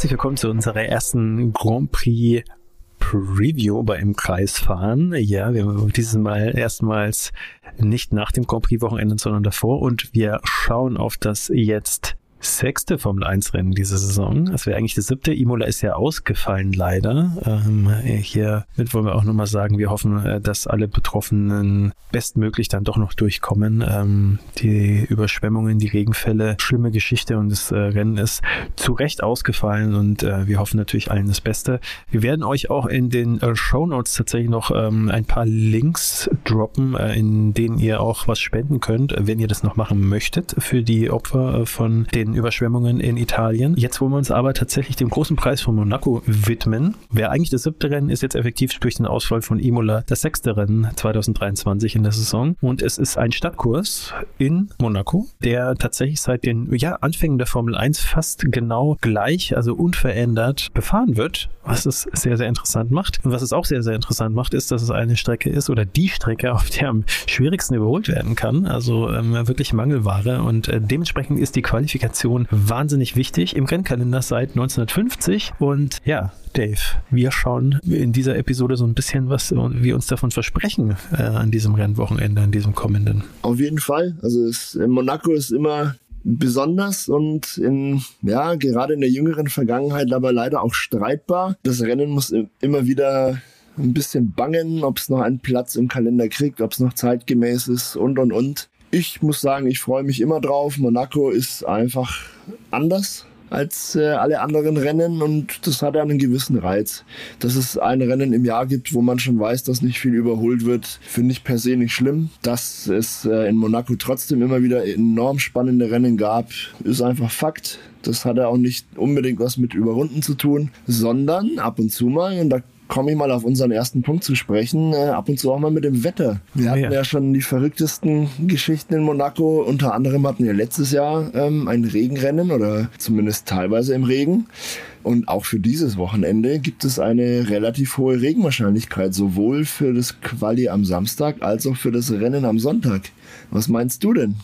Herzlich willkommen zu unserer ersten Grand Prix Preview beim Kreisfahren. Ja, wir haben dieses Mal erstmals nicht nach dem Grand Prix Wochenende, sondern davor und wir schauen auf das jetzt sechste Formel 1 Rennen diese Saison. Das wäre eigentlich das siebte. Imola ist ja ausgefallen, leider. Ähm, hiermit wollen wir auch nochmal sagen, wir hoffen, äh, dass alle Betroffenen bestmöglich dann doch noch durchkommen. Ähm, die Überschwemmungen, die Regenfälle, schlimme Geschichte und das äh, Rennen ist zu Recht ausgefallen und äh, wir hoffen natürlich allen das Beste. Wir werden euch auch in den äh, Show Notes tatsächlich noch ähm, ein paar Links droppen, äh, in denen ihr auch was spenden könnt, wenn ihr das noch machen möchtet für die Opfer äh, von den den Überschwemmungen in Italien. Jetzt wollen wir uns aber tatsächlich dem großen Preis von Monaco widmen. Wer eigentlich das siebte Rennen ist, jetzt effektiv durch den Ausfall von Imola das sechste Rennen 2023 in der Saison. Und es ist ein Stadtkurs in Monaco, der tatsächlich seit den ja, Anfängen der Formel 1 fast genau gleich, also unverändert befahren wird, was es sehr, sehr interessant macht. Und was es auch sehr, sehr interessant macht, ist, dass es eine Strecke ist oder die Strecke, auf der am schwierigsten überholt werden kann. Also ähm, wirklich Mangelware. Und äh, dementsprechend ist die Qualifikation Qualifikation wahnsinnig wichtig im Rennkalender seit 1950. Und ja, Dave, wir schauen in dieser Episode so ein bisschen, was wir uns davon versprechen äh, an diesem Rennwochenende, an diesem kommenden. Auf jeden Fall. Also es, Monaco ist immer besonders und in, ja, gerade in der jüngeren Vergangenheit aber leider auch streitbar. Das Rennen muss immer wieder ein bisschen bangen, ob es noch einen Platz im Kalender kriegt, ob es noch zeitgemäß ist und und und ich muss sagen, ich freue mich immer drauf. Monaco ist einfach anders als äh, alle anderen Rennen und das hat einen gewissen Reiz. Dass es ein Rennen im Jahr gibt, wo man schon weiß, dass nicht viel überholt wird, finde ich per se nicht schlimm. Dass es äh, in Monaco trotzdem immer wieder enorm spannende Rennen gab, ist einfach Fakt. Das hat ja auch nicht unbedingt was mit Überrunden zu tun, sondern ab und zu mal, und da komme ich mal auf unseren ersten Punkt zu sprechen, äh, ab und zu auch mal mit dem Wetter. Wir oh, hatten ja. ja schon die verrücktesten Geschichten in Monaco. Unter anderem hatten wir letztes Jahr ähm, ein Regenrennen oder zumindest teilweise im Regen. Und auch für dieses Wochenende gibt es eine relativ hohe Regenwahrscheinlichkeit, sowohl für das Quali am Samstag als auch für das Rennen am Sonntag. Was meinst du denn?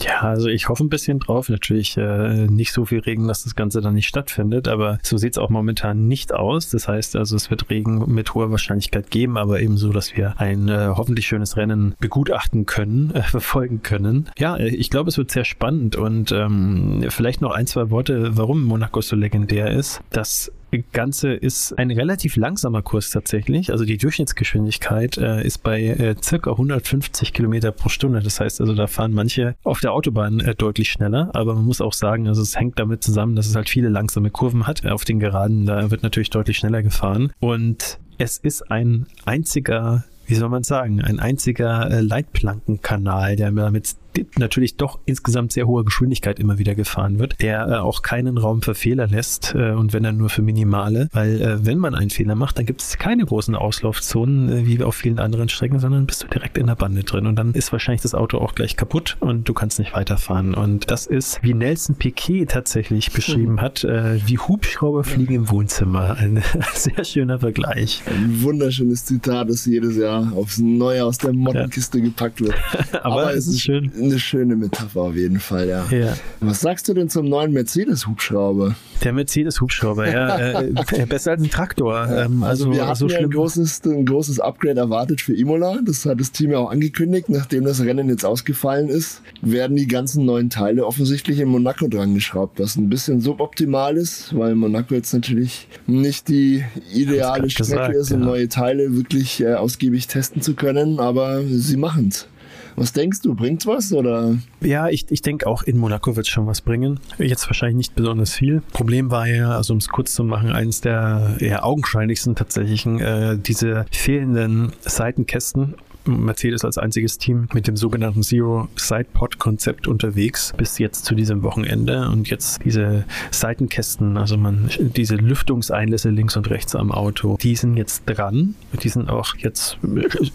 Ja, also ich hoffe ein bisschen drauf. Natürlich äh, nicht so viel Regen, dass das Ganze dann nicht stattfindet, aber so sieht es auch momentan nicht aus. Das heißt also, es wird Regen mit hoher Wahrscheinlichkeit geben, aber eben so, dass wir ein äh, hoffentlich schönes Rennen begutachten können, äh, verfolgen können. Ja, äh, ich glaube, es wird sehr spannend und ähm, vielleicht noch ein, zwei Worte, warum Monaco so legendär ist. Das Ganze ist ein relativ langsamer Kurs tatsächlich. Also die Durchschnittsgeschwindigkeit äh, ist bei äh, circa 150 Kilometer pro Stunde. Das heißt also, da fahren manche auf der Autobahn äh, deutlich schneller. Aber man muss auch sagen, also es hängt damit zusammen, dass es halt viele langsame Kurven hat. Auf den Geraden, da wird natürlich deutlich schneller gefahren. Und es ist ein einziger wie soll man sagen, ein einziger äh, Leitplankenkanal, der damit natürlich doch insgesamt sehr hohe Geschwindigkeit immer wieder gefahren wird, der äh, auch keinen Raum für Fehler lässt äh, und wenn dann nur für minimale, weil äh, wenn man einen Fehler macht, dann gibt es keine großen Auslaufzonen äh, wie auf vielen anderen Strecken, sondern bist du direkt in der Bande drin und dann ist wahrscheinlich das Auto auch gleich kaputt und du kannst nicht weiterfahren und das ist, wie Nelson Piquet tatsächlich beschrieben hat, äh, wie Hubschrauber fliegen im Wohnzimmer. Ein sehr schöner Vergleich. Ein wunderschönes Zitat, das jedes Jahr aufs Neue aus der Mottenkiste ja. gepackt wird. Aber, Aber es ist schön eine schöne Metapher auf jeden Fall, ja. ja. Was sagst du denn zum neuen Mercedes-Hubschrauber? Der Mercedes-Hubschrauber, ja. äh, besser als ein Traktor. Ähm, also, also, wir hatten so ja ein großes, ein großes Upgrade erwartet für Imola. Das hat das Team ja auch angekündigt. Nachdem das Rennen jetzt ausgefallen ist, werden die ganzen neuen Teile offensichtlich in Monaco dran geschraubt, was ein bisschen suboptimal ist, weil Monaco jetzt natürlich nicht die ideale Strecke gesagt, ist, um ja. neue Teile wirklich äh, ausgiebig testen zu können, aber sie machen es. Was denkst du, bringt's was oder? Ja, ich, ich denke auch in Monaco wird es schon was bringen. Jetzt wahrscheinlich nicht besonders viel. Problem war ja, also um es kurz zu machen, eines der eher augenscheinlichsten tatsächlichen, äh, diese fehlenden Seitenkästen Mercedes als einziges Team mit dem sogenannten Zero Side Pod Konzept unterwegs bis jetzt zu diesem Wochenende und jetzt diese Seitenkästen, also man diese Lüftungseinlässe links und rechts am Auto, die sind jetzt dran. Die sind auch jetzt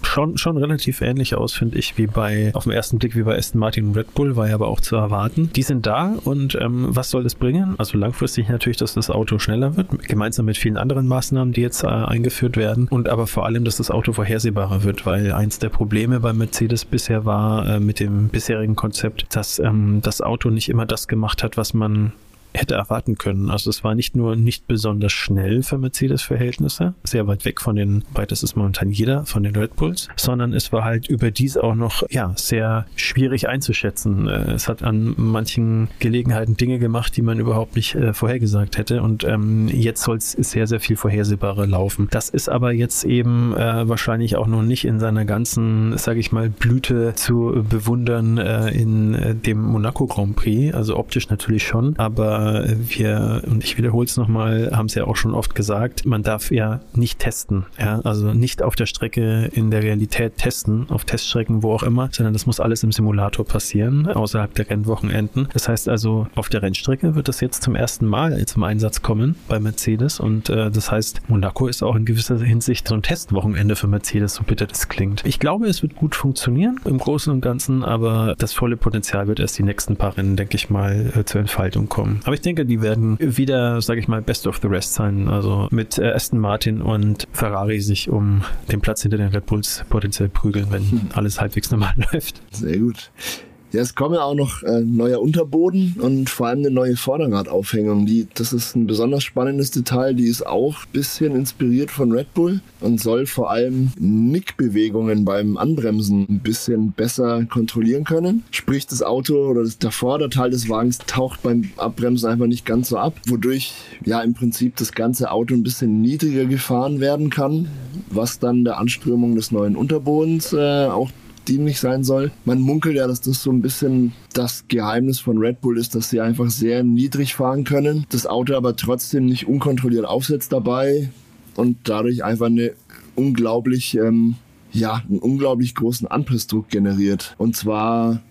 schon schon relativ ähnlich aus, finde ich, wie bei auf den ersten Blick wie bei Aston Martin und Red Bull, war ja aber auch zu erwarten. Die sind da und ähm, was soll das bringen? Also langfristig natürlich, dass das Auto schneller wird, gemeinsam mit vielen anderen Maßnahmen, die jetzt äh, eingeführt werden und aber vor allem, dass das Auto vorhersehbarer wird, weil eins der Probleme bei Mercedes bisher war äh, mit dem bisherigen Konzept, dass ähm, das Auto nicht immer das gemacht hat, was man hätte erwarten können. Also es war nicht nur nicht besonders schnell für Mercedes-Verhältnisse, sehr weit weg von den, weit ist momentan jeder, von den Red Bulls, sondern es war halt überdies auch noch, ja, sehr schwierig einzuschätzen. Äh, es hat an manchen Gelegenheiten Dinge gemacht, die man überhaupt nicht äh, vorhergesagt hätte und ähm, jetzt soll es sehr, sehr viel vorhersehbarer laufen. Das ist aber jetzt eben äh, wahrscheinlich auch noch nicht in seiner ganzen, sage ich mal, Blüte zu bewundern äh, in äh, dem Monaco Grand Prix, also optisch natürlich schon, aber wir, und ich wiederhole es nochmal, haben es ja auch schon oft gesagt, man darf ja nicht testen. Ja? Also nicht auf der Strecke in der Realität testen, auf Teststrecken, wo auch immer, sondern das muss alles im Simulator passieren, außerhalb der Rennwochenenden. Das heißt also, auf der Rennstrecke wird das jetzt zum ersten Mal zum Einsatz kommen bei Mercedes und äh, das heißt, Monaco ist auch in gewisser Hinsicht so ein Testwochenende für Mercedes, so bitter das klingt. Ich glaube, es wird gut funktionieren im Großen und Ganzen, aber das volle Potenzial wird erst die nächsten paar Rennen, denke ich mal, äh, zur Entfaltung kommen. Aber ich denke, die werden wieder, sage ich mal, best of the rest sein. Also mit äh, Aston Martin und Ferrari sich um den Platz hinter den Red Bulls potenziell prügeln, wenn hm. alles halbwegs normal läuft. Sehr gut. Ja, es kommen ja auch noch äh, neuer Unterboden und vor allem eine neue Vorderradaufhängung. Die, das ist ein besonders spannendes Detail. Die ist auch ein bisschen inspiriert von Red Bull und soll vor allem Nickbewegungen beim Anbremsen ein bisschen besser kontrollieren können. Sprich, das Auto oder das, der Vorderteil des Wagens taucht beim Abbremsen einfach nicht ganz so ab, wodurch ja im Prinzip das ganze Auto ein bisschen niedriger gefahren werden kann, was dann der Anströmung des neuen Unterbodens äh, auch dienlich sein soll. Man munkelt ja, dass das so ein bisschen das Geheimnis von Red Bull ist, dass sie einfach sehr niedrig fahren können, das Auto aber trotzdem nicht unkontrolliert aufsetzt dabei und dadurch einfach eine unglaublich, ähm, ja, einen unglaublich großen Anpressdruck generiert. Und zwar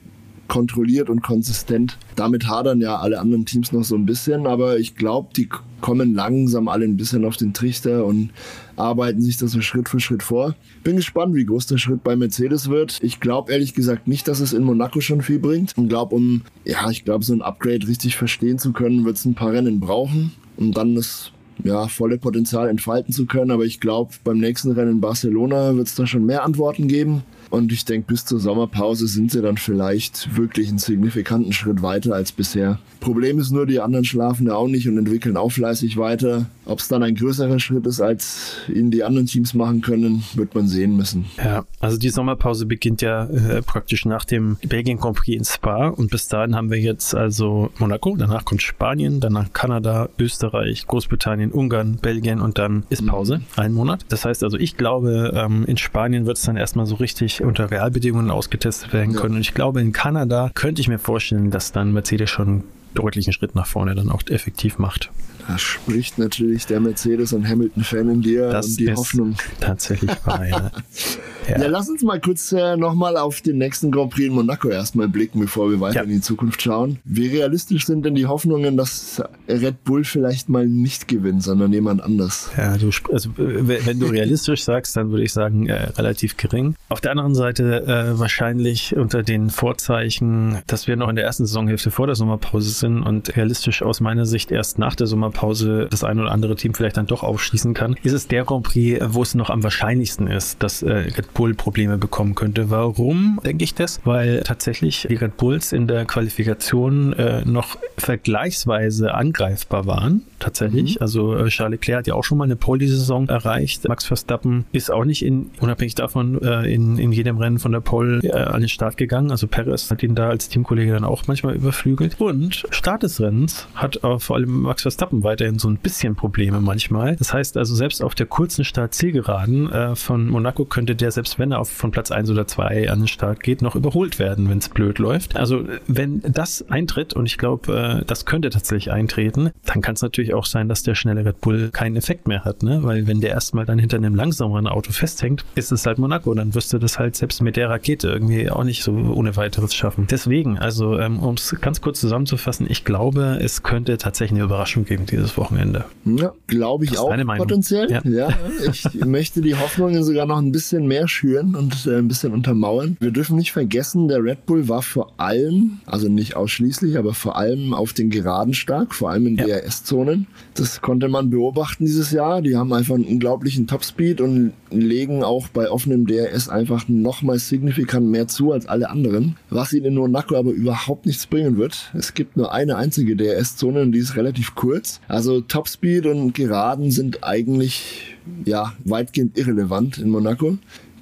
kontrolliert und konsistent. Damit hadern ja alle anderen Teams noch so ein bisschen, aber ich glaube, die kommen langsam alle ein bisschen auf den Trichter und arbeiten sich das so Schritt für Schritt vor. Bin gespannt, wie groß der Schritt bei Mercedes wird. Ich glaube ehrlich gesagt nicht, dass es in Monaco schon viel bringt. Und glaube, um, ja, ich glaube, so ein Upgrade richtig verstehen zu können, wird es ein paar Rennen brauchen, um dann das ja, volle Potenzial entfalten zu können. Aber ich glaube, beim nächsten Rennen in Barcelona wird es da schon mehr Antworten geben. Und ich denke, bis zur Sommerpause sind sie dann vielleicht wirklich einen signifikanten Schritt weiter als bisher. Problem ist nur, die anderen schlafen ja auch nicht und entwickeln auch fleißig weiter. Ob es dann ein größerer Schritt ist, als ihn die anderen Teams machen können, wird man sehen müssen. Ja, also die Sommerpause beginnt ja äh, praktisch nach dem Belgien Grand Prix in Spa und bis dahin haben wir jetzt also Monaco, danach kommt Spanien, danach Kanada, Österreich, Großbritannien, Ungarn, Belgien und dann ist Pause, mhm. ein Monat. Das heißt also, ich glaube, ähm, in Spanien wird es dann erstmal so richtig unter Realbedingungen ausgetestet werden können. Ja. Und ich glaube, in Kanada könnte ich mir vorstellen, dass dann Mercedes schon deutlichen Schritt nach vorne dann auch effektiv macht. Da spricht natürlich der Mercedes- und Hamilton-Fan in dir das und die Hoffnung. Tatsächlich wahr, ja. Ja. ja, lass uns mal kurz äh, nochmal auf den nächsten Grand Prix in Monaco erstmal blicken, bevor wir weiter ja. in die Zukunft schauen. Wie realistisch sind denn die Hoffnungen, dass Red Bull vielleicht mal nicht gewinnt, sondern jemand anders? Ja, du, also, wenn du realistisch sagst, dann würde ich sagen, äh, relativ gering. Auf der anderen Seite äh, wahrscheinlich unter den Vorzeichen, dass wir noch in der ersten Saisonhälfte vor der Sommerpause sind und realistisch aus meiner Sicht erst nach der Sommerpause das ein oder andere Team vielleicht dann doch aufschließen kann, ist es der Grand Prix, wo es noch am wahrscheinlichsten ist, dass äh, Red Bull Probleme bekommen könnte. Warum denke ich das? Weil tatsächlich die Red Bulls in der Qualifikation äh, noch vergleichsweise angreifbar waren. Tatsächlich. Mhm. Also äh, Charles Leclerc hat ja auch schon mal eine Pole-Saison erreicht. Max Verstappen ist auch nicht in, unabhängig davon äh, in, in jedem Rennen von der Pole äh, an den Start gegangen. Also Perez hat ihn da als Teamkollege dann auch manchmal überflügelt. Und Start des Rennens hat vor allem Max Verstappen weiterhin so ein bisschen Probleme manchmal. Das heißt also, selbst auf der kurzen Start-Zielgeraden äh, von Monaco könnte der selbst selbst wenn er auf, von Platz 1 oder 2 an den Start geht, noch überholt werden, wenn es blöd läuft. Also wenn das eintritt, und ich glaube, äh, das könnte tatsächlich eintreten, dann kann es natürlich auch sein, dass der schnelle Red Bull keinen Effekt mehr hat, ne? Weil wenn der erstmal dann hinter einem langsameren Auto festhängt, ist es halt Monaco. Dann wirst du das halt selbst mit der Rakete irgendwie auch nicht so ohne weiteres schaffen. Deswegen, also ähm, um es ganz kurz zusammenzufassen, ich glaube, es könnte tatsächlich eine Überraschung geben dieses Wochenende. Ja, glaube ich auch potenziell. Ja. ja, ich möchte die Hoffnungen sogar noch ein bisschen mehr schüren und äh, ein bisschen untermauern. Wir dürfen nicht vergessen, der Red Bull war vor allem, also nicht ausschließlich, aber vor allem auf den Geraden stark, vor allem in ja. DRS-Zonen. Zonen. Das konnte man beobachten dieses Jahr. Die haben einfach einen unglaublichen Topspeed und legen auch bei offenem DRS einfach nochmal signifikant mehr zu als alle anderen. Was ihnen in Monaco aber überhaupt nichts bringen wird. Es gibt nur eine einzige DRS-Zone und die ist relativ kurz. Also Topspeed und Geraden sind eigentlich ja weitgehend irrelevant in Monaco.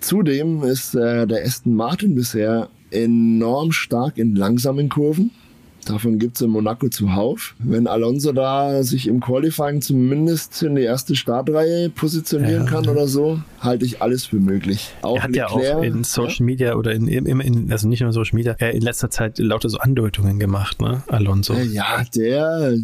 Zudem ist äh, der Aston Martin bisher enorm stark in langsamen Kurven. Davon gibt es in Monaco zuhauf. Wenn Alonso da sich im Qualifying zumindest in die erste Startreihe positionieren ja. kann oder so, halte ich alles für möglich. Auch er hat Leclerc, ja auch in Social ja? Media oder in, in, in, also nicht nur Social Media, in letzter Zeit lauter so Andeutungen gemacht, ne, Alonso. Ja, der,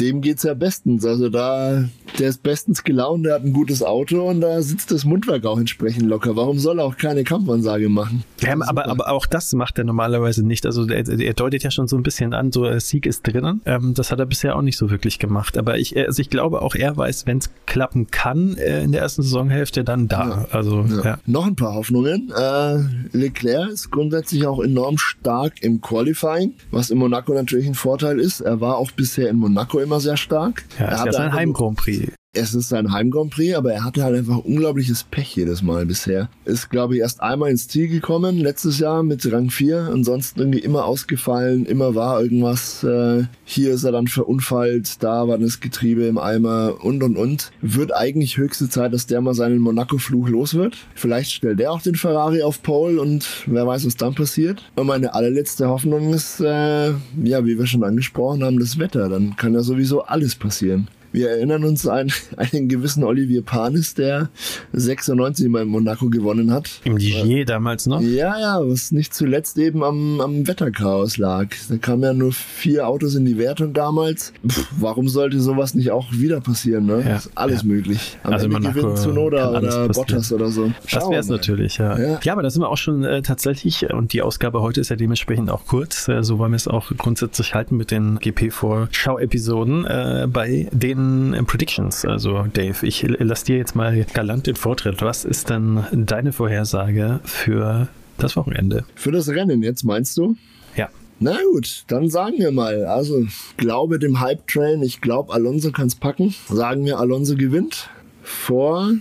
dem geht's ja bestens. Also da, der ist bestens gelaunt, der hat ein gutes Auto und da sitzt das Mundwerk auch entsprechend locker. Warum soll er auch keine Kampfansage machen? Ja, aber, aber auch das macht er normalerweise nicht. Also er, er, deutet ja schon so ein bisschen an, so äh, Sieg ist drinnen. Ähm, das hat er bisher auch nicht so wirklich gemacht. Aber ich, also ich glaube auch er weiß, wenn es klappen kann äh, in der ersten Saisonhälfte, dann da. Ja. Also ja. Ja. noch ein paar Hoffnungen. Äh, Leclerc ist grundsätzlich auch enorm stark im Qualifying, was in Monaco natürlich ein Vorteil ist. Er war auch bisher in Monaco immer sehr stark. Ja, er hat ein Heim Grand Prix es ist sein Heim Grand Prix, aber er hatte halt einfach unglaubliches Pech jedes Mal bisher. Ist, glaube ich, erst einmal ins Ziel gekommen, letztes Jahr mit Rang 4. Ansonsten irgendwie immer ausgefallen, immer war irgendwas. Äh, hier ist er dann verunfallt, da war das Getriebe im Eimer und und und. Wird eigentlich höchste Zeit, dass der mal seinen Monaco-Fluch los wird. Vielleicht stellt der auch den Ferrari auf Pole und wer weiß, was dann passiert. Und meine allerletzte Hoffnung ist, äh, ja, wie wir schon angesprochen haben, das Wetter. Dann kann ja sowieso alles passieren. Wir erinnern uns an einen gewissen Olivier Panis, der 96 mal in Monaco gewonnen hat. Im Ligier damals noch? Ja, ja, was nicht zuletzt eben am, am Wetterchaos lag. Da kamen ja nur vier Autos in die Wertung damals. Pff, warum sollte sowas nicht auch wieder passieren? Ne? Ja, ist alles ja. möglich. Am also Ende Monaco gewinnt Zunoda oder Bottas oder so. Schauen das wäre es natürlich, ja. ja. ja. aber da sind wir auch schon äh, tatsächlich, und die Ausgabe heute ist ja dementsprechend auch kurz, äh, so wollen wir es auch grundsätzlich halten mit den GP-Vorschau-Episoden, äh, bei denen den Predictions. Also Dave, ich lasse dir jetzt mal galant den Vortritt. Was ist dann deine Vorhersage für das Wochenende? Für das Rennen jetzt meinst du? Ja. Na gut, dann sagen wir mal, also glaube dem Hype-Train, ich glaube Alonso kann es packen. Sagen wir, Alonso gewinnt vor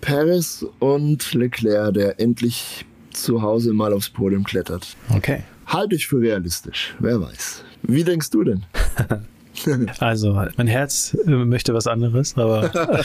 Paris und Leclerc, der endlich zu Hause mal aufs Podium klettert. Okay. Halte ich für realistisch, wer weiß. Wie denkst du denn? Also, mein Herz äh, möchte was anderes, aber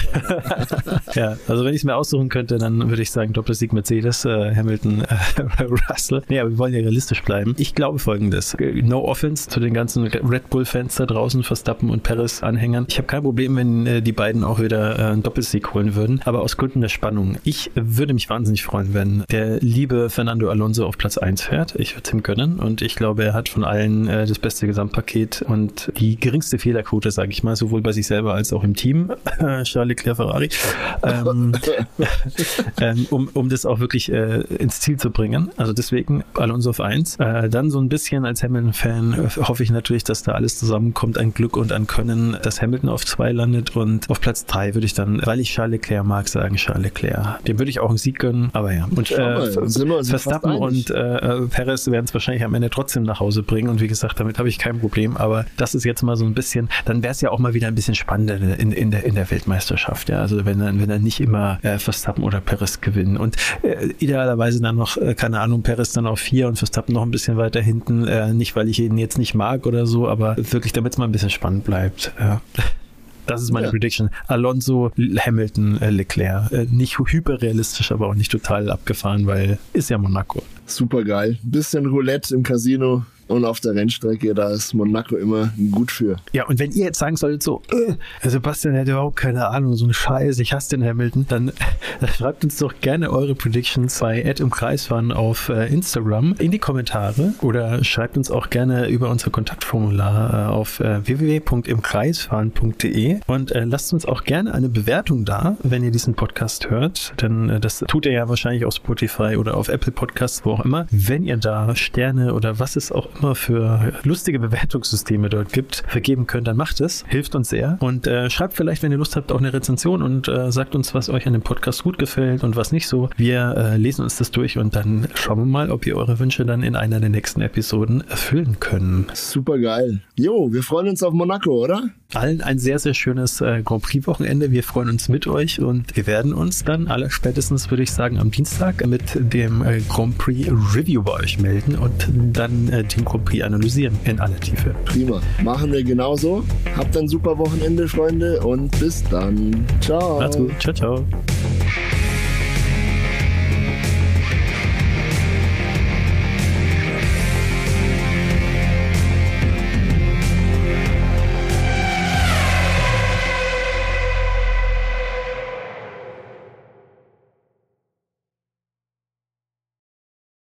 ja, also wenn ich es mir aussuchen könnte, dann würde ich sagen Doppelsieg Mercedes, äh, Hamilton, äh, Russell. Nee, aber wir wollen ja realistisch bleiben. Ich glaube folgendes. No offense zu den ganzen Red Bull-Fans da draußen, Verstappen und Perez-Anhängern. Ich habe kein Problem, wenn äh, die beiden auch wieder äh, einen Doppelsieg holen würden, aber aus Gründen der Spannung. Ich würde mich wahnsinnig freuen, wenn der liebe Fernando Alonso auf Platz 1 fährt. Ich würde es ihm gönnen und ich glaube, er hat von allen äh, das beste Gesamtpaket und die geringste geringste Fehlerquote, sage ich mal, sowohl bei sich selber als auch im Team, Charles Leclerc Ferrari, ähm, ähm, um, um das auch wirklich äh, ins Ziel zu bringen. Also deswegen Alonso auf 1. Äh, dann so ein bisschen als Hamilton-Fan hoffe ich natürlich, dass da alles zusammenkommt an Glück und an Können, dass Hamilton auf 2 landet und auf Platz 3 würde ich dann, weil ich Charles Leclerc mag, sagen Charles Leclerc. Dem würde ich auch einen Sieg gönnen, aber ja. Und äh, Verstappen und äh, Perez werden es wahrscheinlich am Ende trotzdem nach Hause bringen und wie gesagt, damit habe ich kein Problem, aber das ist jetzt mal so ein ein bisschen, dann wäre es ja auch mal wieder ein bisschen spannender in, in, der, in der Weltmeisterschaft. Ja? Also wenn dann, wenn dann nicht immer äh, Verstappen oder Perez gewinnen. Und äh, idealerweise dann noch, äh, keine Ahnung, Perez dann auf vier und Verstappen noch ein bisschen weiter hinten. Äh, nicht, weil ich ihn jetzt nicht mag oder so, aber wirklich, damit es mal ein bisschen spannend bleibt. Ja. Das ist meine ja. Prediction. Alonso, Hamilton, äh, Leclerc. Äh, nicht hyperrealistisch, aber auch nicht total abgefahren, weil ist ja Monaco. Super geil. Bisschen Roulette im Casino. Und auf der Rennstrecke, da ist Monaco immer gut für. Ja, und wenn ihr jetzt sagen solltet, so, äh, Sebastian hat überhaupt keine Ahnung, so ein Scheiß, ich hasse den Hamilton, dann, dann schreibt uns doch gerne eure Predictions bei Ed im Kreisfahren auf äh, Instagram in die Kommentare oder schreibt uns auch gerne über unser Kontaktformular äh, auf äh, www.imkreisfahren.de und äh, lasst uns auch gerne eine Bewertung da, wenn ihr diesen Podcast hört, denn äh, das tut ihr ja wahrscheinlich auf Spotify oder auf Apple Podcasts, wo auch immer. Wenn ihr da Sterne oder was es auch immer immer für lustige Bewertungssysteme dort gibt, vergeben könnt, dann macht es. Hilft uns sehr. Und äh, schreibt vielleicht, wenn ihr Lust habt, auch eine Rezension und äh, sagt uns, was euch an dem Podcast gut gefällt und was nicht so. Wir äh, lesen uns das durch und dann schauen wir mal, ob wir eure Wünsche dann in einer der nächsten Episoden erfüllen können. Super geil. Jo, wir freuen uns auf Monaco, oder? Allen ein sehr, sehr schönes äh, Grand Prix-Wochenende. Wir freuen uns mit euch und wir werden uns dann aller spätestens, würde ich sagen, am Dienstag mit dem äh, Grand Prix Review bei euch melden und dann äh, den Grand analysieren in aller Tiefe. Prima. Machen wir genauso. Habt ein super Wochenende, Freunde, und bis dann. Ciao. Macht's gut. Ciao, ciao.